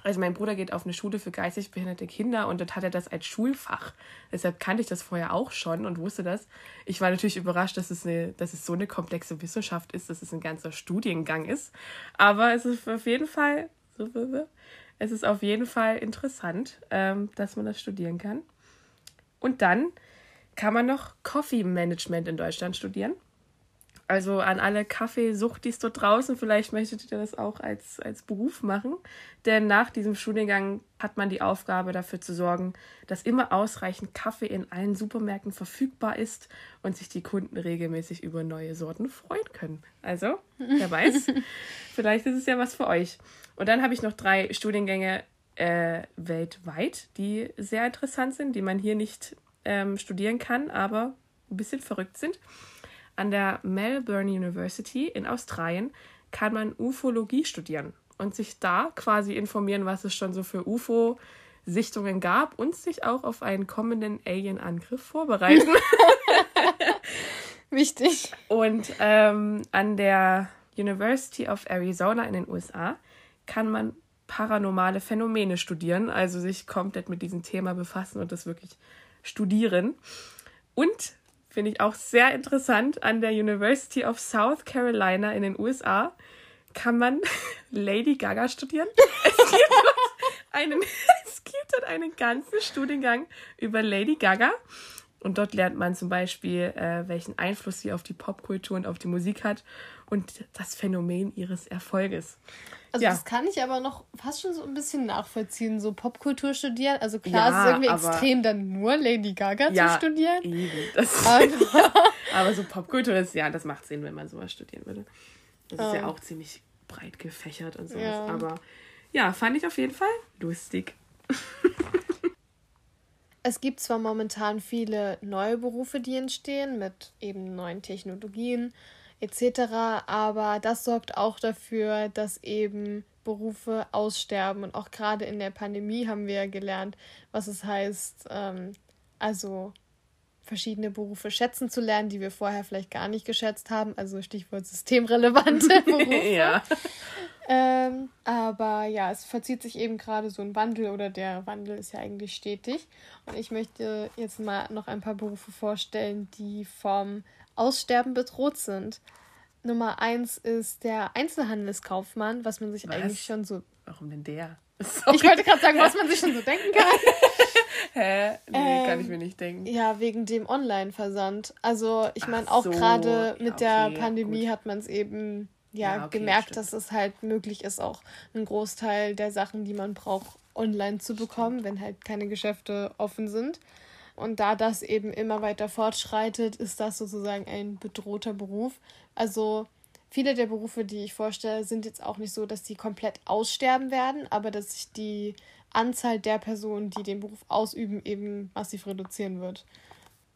also mein Bruder geht auf eine Schule für geistig behinderte Kinder und dort hat er das als Schulfach. Deshalb kannte ich das vorher auch schon und wusste das. Ich war natürlich überrascht, dass es, eine, dass es so eine komplexe Wissenschaft ist, dass es ein ganzer Studiengang ist. Aber es ist auf jeden Fall, es ist auf jeden Fall interessant, ähm, dass man das studieren kann. Und dann kann man noch Coffee Management in Deutschland studieren. Also an alle Kaffeesuchtis dort draußen, vielleicht möchtet ihr das auch als, als Beruf machen. Denn nach diesem Studiengang hat man die Aufgabe dafür zu sorgen, dass immer ausreichend Kaffee in allen Supermärkten verfügbar ist und sich die Kunden regelmäßig über neue Sorten freuen können. Also, wer weiß, vielleicht ist es ja was für euch. Und dann habe ich noch drei Studiengänge äh, weltweit, die sehr interessant sind, die man hier nicht ähm, studieren kann, aber ein bisschen verrückt sind. An der Melbourne University in Australien kann man Ufologie studieren und sich da quasi informieren, was es schon so für UFO-Sichtungen gab und sich auch auf einen kommenden Alien-Angriff vorbereiten. Wichtig. Und ähm, an der University of Arizona in den USA kann man paranormale Phänomene studieren, also sich komplett mit diesem Thema befassen und das wirklich studieren. Und finde ich auch sehr interessant, an der University of South Carolina in den USA kann man Lady Gaga studieren. Es gibt dort einen, es gibt dort einen ganzen Studiengang über Lady Gaga. Und dort lernt man zum Beispiel, äh, welchen Einfluss sie auf die Popkultur und auf die Musik hat und das Phänomen ihres Erfolges. Also Ja. das kann ich aber noch fast schon so ein bisschen nachvollziehen, so Popkultur studieren. Also klar, Ja, es ist irgendwie aber- extrem, dann nur Lady Gaga zu studieren. Eben. Das, Aber, aber so Popkultur ist, ja, das macht Sinn, wenn man sowas studieren würde. Das ist ja Ähm. auch ziemlich breit gefächert und sowas. Ja. Aber ja, fand ich auf jeden Fall lustig. es gibt zwar momentan viele neue Berufe, die entstehen mit eben neuen Technologien etc., aber das sorgt auch dafür, dass eben Berufe aussterben. Und auch gerade in der Pandemie haben wir ja gelernt, was es heißt, ähm, also verschiedene Berufe schätzen zu lernen, die wir vorher vielleicht gar nicht geschätzt haben. Also Stichwort systemrelevante Berufe. ja. Ähm, aber ja, es verzieht sich eben gerade so ein Wandel oder der Wandel ist ja eigentlich stetig. Und ich möchte jetzt mal noch ein paar Berufe vorstellen, die vom Aussterben bedroht sind. Nummer eins ist der Einzelhandelskaufmann, was man sich Was? eigentlich schon so. Warum denn der? Ich wollte gerade sagen, was man sich schon so denken kann. Hä? Nee, kann ich Ähm, mir nicht denken. Ja, wegen dem Online-Versand. Also ich meine, auch so, gerade ja, mit der okay, Pandemie gut. hat man es eben ja, Ja, okay, gemerkt, stimmt. dass es halt möglich ist, auch einen Großteil der Sachen, die man braucht, online zu bekommen, wenn halt keine Geschäfte offen sind. Und da das eben immer weiter fortschreitet, ist das sozusagen ein bedrohter Beruf. Also viele der Berufe, die ich vorstelle, sind jetzt auch nicht so, dass die komplett aussterben werden, aber dass sich die Anzahl der Personen, die den Beruf ausüben, eben massiv reduzieren wird.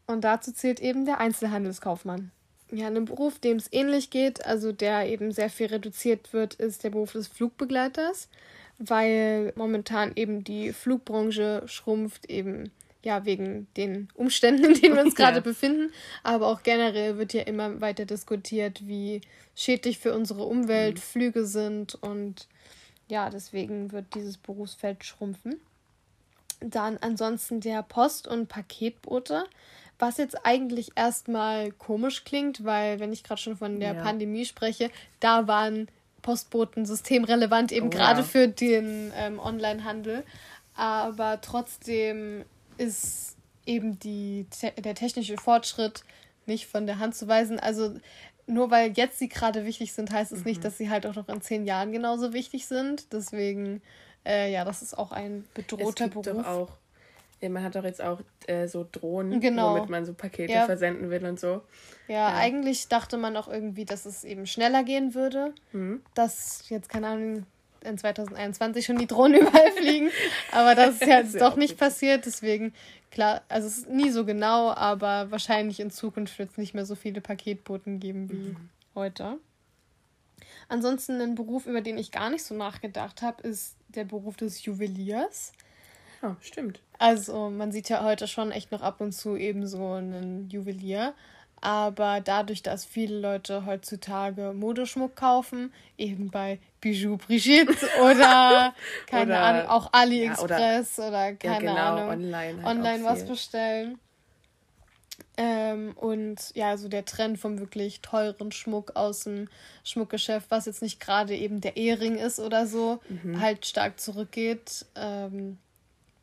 Und dazu zählt eben der Einzelhandelskaufmann. Ja, ein Beruf, dem es ähnlich geht, also der eben sehr viel reduziert wird, ist der Beruf des Flugbegleiters, weil momentan eben die Flugbranche schrumpft, eben ja wegen den Umständen, in denen wir uns gerade Ja. befinden. Aber auch generell wird ja immer weiter diskutiert, wie schädlich für unsere Umwelt Flüge sind und ja, deswegen wird dieses Berufsfeld schrumpfen. Dann ansonsten der Post- und Paketbote, was jetzt eigentlich erstmal komisch klingt, weil wenn ich gerade schon von der Ja. Pandemie spreche, da waren Postboten systemrelevant eben Oh gerade ja. für den ähm, Onlinehandel. Aber trotzdem ist eben die, der technische Fortschritt nicht von der Hand zu weisen. Also nur weil jetzt sie gerade wichtig sind, heißt es Mhm. nicht, dass sie halt auch noch in zehn Jahren genauso wichtig sind. Deswegen, äh, ja, das ist auch ein bedrohter es gibt Beruf. Doch auch, ja, man hat doch jetzt auch äh, so Drohnen, Genau. womit man so Pakete Ja. versenden will und so. Ja, Ja. eigentlich dachte man auch irgendwie, dass es eben schneller gehen würde. Mhm. Dass jetzt, keine Ahnung, in 2021 schon die Drohnen überall fliegen. Aber das ist ja jetzt doch nicht passiert. Deswegen, klar, also es ist nie so genau, aber wahrscheinlich in Zukunft wird es nicht mehr so viele Paketboten geben wie Mhm. heute. Ansonsten ein Beruf, über den ich gar nicht so nachgedacht habe, ist der Beruf des Juweliers. Ja, stimmt. Also man sieht ja heute schon echt noch ab und zu eben so einen Juwelier. Aber dadurch, dass viele Leute heutzutage Modeschmuck kaufen, eben bei Bijou Brigitte oder keine Oder- Ahnung, auch AliExpress oder, Ja, keine genau, Ahnung, online. Halt online was viel. bestellen. Ähm, und ja, so der Trend vom wirklich teuren Schmuck aus dem Schmuckgeschäft, was jetzt nicht gerade eben der Ehering ist oder so, Mhm. halt stark zurückgeht, ähm,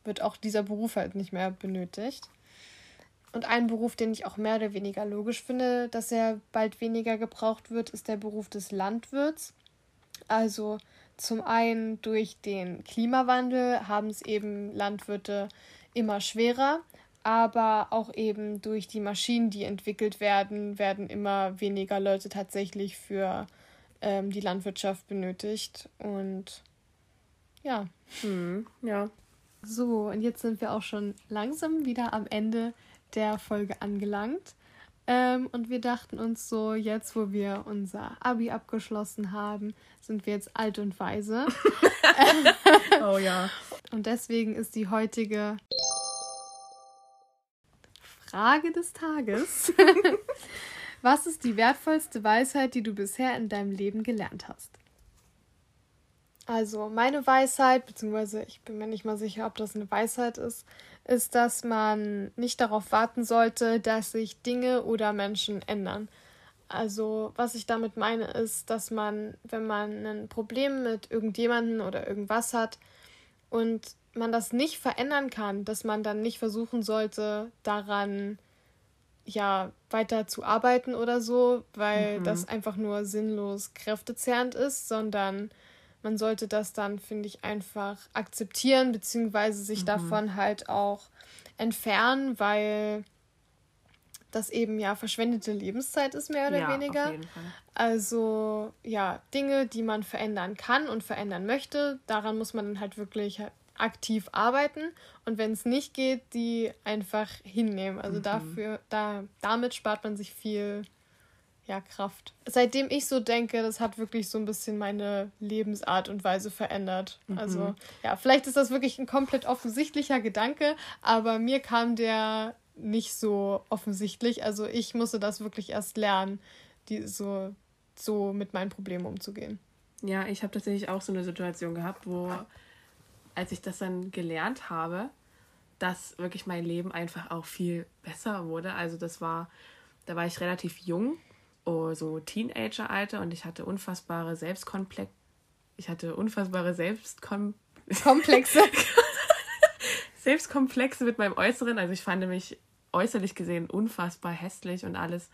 wird auch dieser Beruf halt nicht mehr benötigt. Und ein Beruf, den ich auch mehr oder weniger logisch finde, dass er bald weniger gebraucht wird, ist der Beruf des Landwirts. Also zum einen durch den Klimawandel haben es eben Landwirte immer schwerer, aber auch eben durch die Maschinen, die entwickelt werden, werden immer weniger Leute tatsächlich für ähm, die Landwirtschaft benötigt. Und ja, Mhm, ja. So, und jetzt sind wir auch schon langsam wieder am Ende der Folge angelangt. Ähm, und wir dachten uns so, jetzt wo wir unser Abi abgeschlossen haben, sind wir jetzt alt und weise. Oh ja. Und deswegen ist die heutige Frage des Tages. Was ist die wertvollste Weisheit, die du bisher in deinem Leben gelernt hast? Also meine Weisheit, beziehungsweise ich bin mir nicht mal sicher, ob das eine Weisheit ist, ist, dass man nicht darauf warten sollte, dass sich Dinge oder Menschen ändern. Also was ich damit meine, ist, dass man, wenn man ein Problem mit irgendjemandem oder irgendwas hat und man das nicht verändern kann, dass man dann nicht versuchen sollte, daran ja weiter zu arbeiten oder so, weil das einfach nur sinnlos kräftezehrend ist, sondern man sollte das dann, finde ich, einfach akzeptieren, beziehungsweise sich davon halt auch entfernen, weil das eben ja verschwendete Lebenszeit ist, mehr oder ja, weniger. Also ja, Dinge, die man verändern kann und verändern möchte, daran muss man dann halt wirklich aktiv arbeiten und wenn es nicht geht, die einfach hinnehmen. Also dafür, da, damit spart man sich viel ja, Kraft. Seitdem ich so denke, das hat wirklich so ein bisschen meine Lebensart und Weise verändert. Also ja, vielleicht ist das wirklich ein komplett offensichtlicher Gedanke, aber mir kam der nicht so offensichtlich. Also ich musste das wirklich erst lernen, die so, so mit meinen Problemen umzugehen. Ja, ich habe tatsächlich auch so eine Situation gehabt, wo, als ich das dann gelernt habe, dass wirklich mein Leben einfach auch viel besser wurde. Also das war, da war ich relativ jung so Teenager-Alter und ich hatte unfassbare Selbstkomplex. Ich hatte unfassbare Selbstkon Komplexe. Selbstkomplexe mit meinem Äußeren. Also ich fand mich äußerlich gesehen unfassbar hässlich und alles.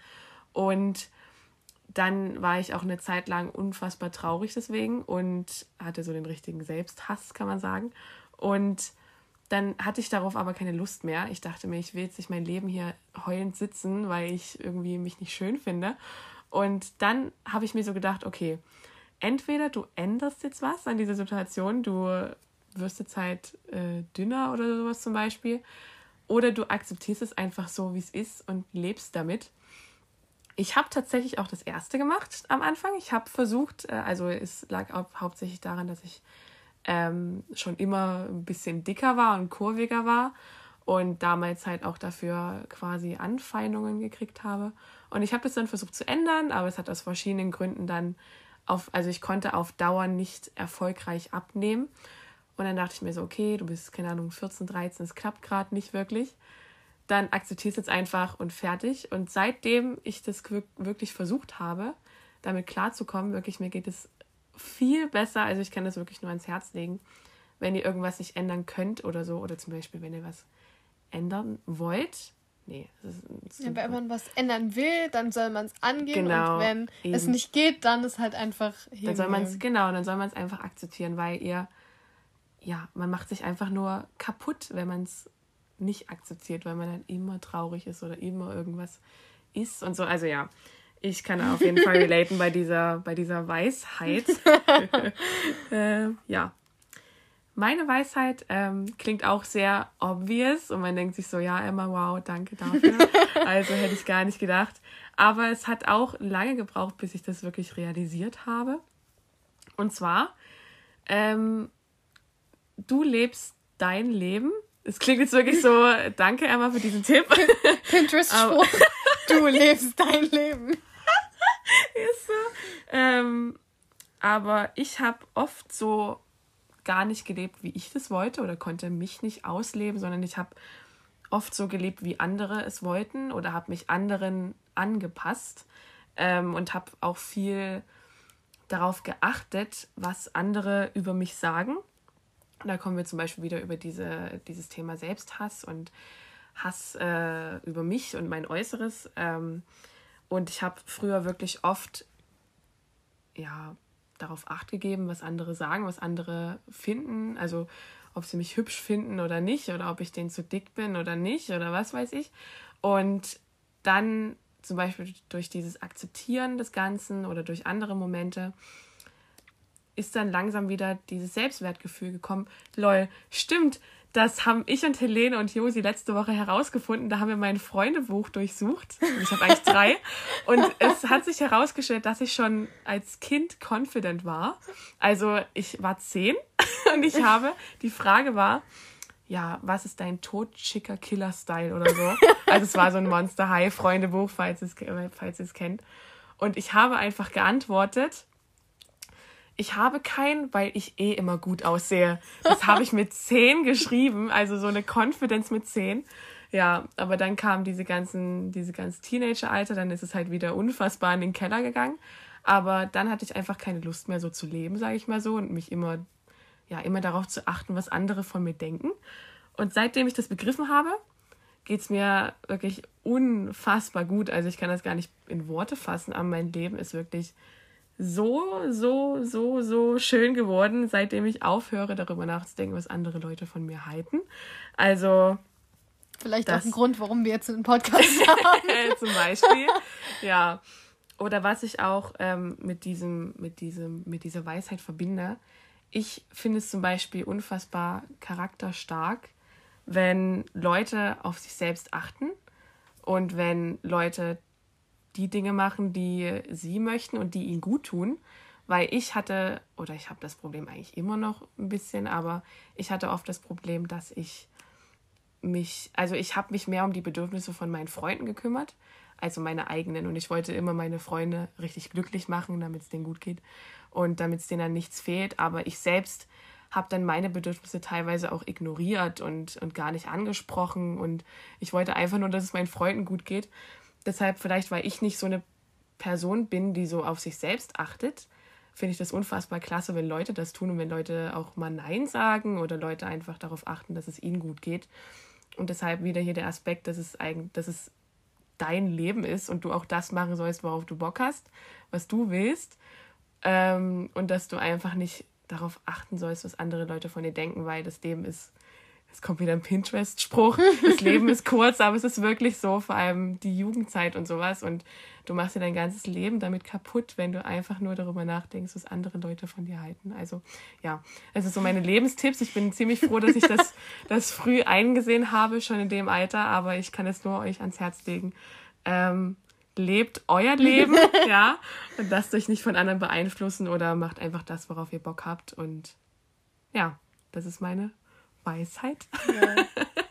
Und dann war ich auch eine Zeit lang unfassbar traurig deswegen und hatte so den richtigen Selbsthass, kann man sagen. Und dann hatte ich darauf aber keine Lust mehr. Ich dachte mir, ich will jetzt nicht mein Leben hier heulend sitzen, weil ich irgendwie mich nicht schön finde. Und dann habe ich mir so gedacht, okay, entweder du änderst jetzt was an dieser Situation, du wirst jetzt halt äh, dünner oder sowas zum Beispiel, oder du akzeptierst es einfach so, wie es ist und lebst damit. Ich habe tatsächlich auch das erste gemacht am Anfang. Ich habe versucht, äh, also es lag hauptsächlich daran, dass ich ähm, schon immer ein bisschen dicker war und kurviger war und damals halt auch dafür quasi Anfeindungen gekriegt habe. Und ich habe das dann versucht zu ändern, aber es hat aus verschiedenen Gründen dann auf, also ich konnte auf Dauer nicht erfolgreich abnehmen. Und dann dachte ich mir so, okay, du bist, keine Ahnung, 14, 13, es klappt gerade nicht wirklich. Dann akzeptierst jetzt einfach und fertig. Und seitdem ich das wirklich versucht habe, damit klarzukommen, wirklich, mir geht es viel besser. Also ich kann das wirklich nur ans Herz legen, wenn ihr irgendwas nicht ändern könnt oder so. Oder zum Beispiel, wenn ihr was ändern wollt. Nee, das ist ja, wenn man was ändern will, dann soll man es angehen. Genau, und wenn eben. es nicht geht, dann ist halt einfach. Dann soll man es, genau, dann soll man es einfach akzeptieren, weil ihr, ja, man macht sich einfach nur kaputt, wenn man es nicht akzeptiert, weil man dann immer traurig ist oder immer irgendwas ist und so. Also ja, ich kann auf jeden Fall relaten bei dieser, bei dieser Weisheit. äh, ja. Meine Weisheit ähm, klingt auch sehr obvious und man denkt sich so, ja, Emma, wow, danke dafür. also hätte ich gar nicht gedacht. Aber es hat auch lange gebraucht, bis ich das wirklich realisiert habe. Und zwar, ähm, du lebst dein Leben. Es klingt jetzt wirklich so, danke Emma für diesen Tipp. Pinterest-Spruch. du lebst dein Leben. ist so. Ähm, aber ich habe oft so gar nicht gelebt, wie ich das wollte oder konnte mich nicht ausleben, sondern ich habe oft so gelebt, wie andere es wollten oder habe mich anderen angepasst ähm, und habe auch viel darauf geachtet, was andere über mich sagen. Da kommen wir zum Beispiel wieder über diese, dieses Thema Selbsthass und Hass äh, über mich und mein Äußeres. Ähm, und ich habe früher wirklich oft ja, darauf acht gegeben, was andere sagen, was andere finden. Also ob sie mich hübsch finden oder nicht, oder ob ich denen zu dick bin oder nicht, oder was weiß ich. Und dann zum Beispiel durch dieses Akzeptieren des Ganzen oder durch andere Momente ist dann langsam wieder dieses Selbstwertgefühl gekommen. Lol, stimmt, das haben ich und Helene und Josi letzte Woche herausgefunden. Da haben wir mein Freundebuch durchsucht. Ich habe eigentlich drei. Und es hat sich herausgestellt, dass ich schon als Kind confident war. Also ich war zehn und ich habe, die Frage war, ja, was ist dein totschicker Killer-Style oder so? Also es war so ein Monster High Freundebuch, falls es, falls ihr es kennt. Und ich habe einfach geantwortet, ich habe keinen, weil ich eh immer gut aussehe. Das habe ich mit zehn geschrieben, also so eine Confidence mit zehn. Ja, aber dann kam diese ganzen, diese ganze Teenager-Alter, dann ist es halt wieder unfassbar in den Keller gegangen. Aber dann hatte ich einfach keine Lust mehr so zu leben, sage ich mal so, und mich immer, ja, immer darauf zu achten, was andere von mir denken. Und seitdem ich das begriffen habe, geht es mir wirklich unfassbar gut. Also ich kann das gar nicht in Worte fassen, aber mein Leben ist wirklich so, so, so, so schön geworden, seitdem ich aufhöre, darüber nachzudenken, was andere Leute von mir halten. Also. Vielleicht das, auch ein Grund, warum wir jetzt einen Podcast haben. zum Beispiel. Ja. Oder was ich auch ähm, mit, diesem, mit, diesem, mit dieser Weisheit verbinde. Ich finde es zum Beispiel unfassbar charakterstark, wenn Leute auf sich selbst achten und wenn Leute die Dinge machen, die sie möchten und die ihnen gut tun. Weil ich hatte, oder ich habe das Problem eigentlich immer noch ein bisschen, aber ich hatte oft das Problem, dass ich mich, also ich habe mich mehr um die Bedürfnisse von meinen Freunden gekümmert, als um meine eigenen. Und ich wollte immer meine Freunde richtig glücklich machen, damit es denen gut geht und damit es denen dann nichts fehlt. Aber ich selbst habe dann meine Bedürfnisse teilweise auch ignoriert und, und gar nicht angesprochen. Und ich wollte einfach nur, dass es meinen Freunden gut geht deshalb vielleicht, weil ich nicht so eine Person bin, die so auf sich selbst achtet, finde ich das unfassbar klasse, wenn Leute das tun und wenn Leute auch mal Nein sagen oder Leute einfach darauf achten, dass es ihnen gut geht. Und deshalb wieder hier der Aspekt, dass es eigentlich, dass es dein Leben ist und du auch das machen sollst, worauf du Bock hast, was du willst. Ähm, und dass du einfach nicht darauf achten sollst, was andere Leute von dir denken, weil das Leben ist, es kommt wieder ein Pinterest-Spruch, das Leben ist kurz, aber es ist wirklich so, vor allem die Jugendzeit und sowas. Und du machst dir dein ganzes Leben damit kaputt, wenn du einfach nur darüber nachdenkst, was andere Leute von dir halten. Also ja, also so meine Lebenstipps. Ich bin ziemlich froh, dass ich das, das früh eingesehen habe, schon in dem Alter, aber ich kann es nur euch ans Herz legen. Ähm, lebt euer Leben, ja, und lasst euch nicht von anderen beeinflussen oder macht einfach das, worauf ihr Bock habt. Und ja, das ist meine Weisheit. Ja.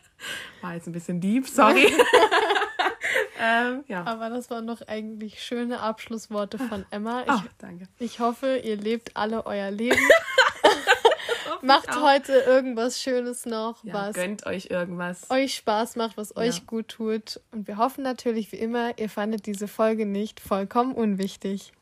War jetzt ein bisschen deep, sorry. ähm, ja. Aber das waren doch eigentlich schöne Abschlussworte von Emma. Ich, Oh, danke. ich hoffe, ihr lebt alle euer Leben. Macht heute irgendwas Schönes noch, Ja, was gönnt euch irgendwas. euch Spaß macht, was euch Ja. gut tut. Und wir hoffen natürlich wie immer, ihr fandet diese Folge nicht vollkommen unwichtig.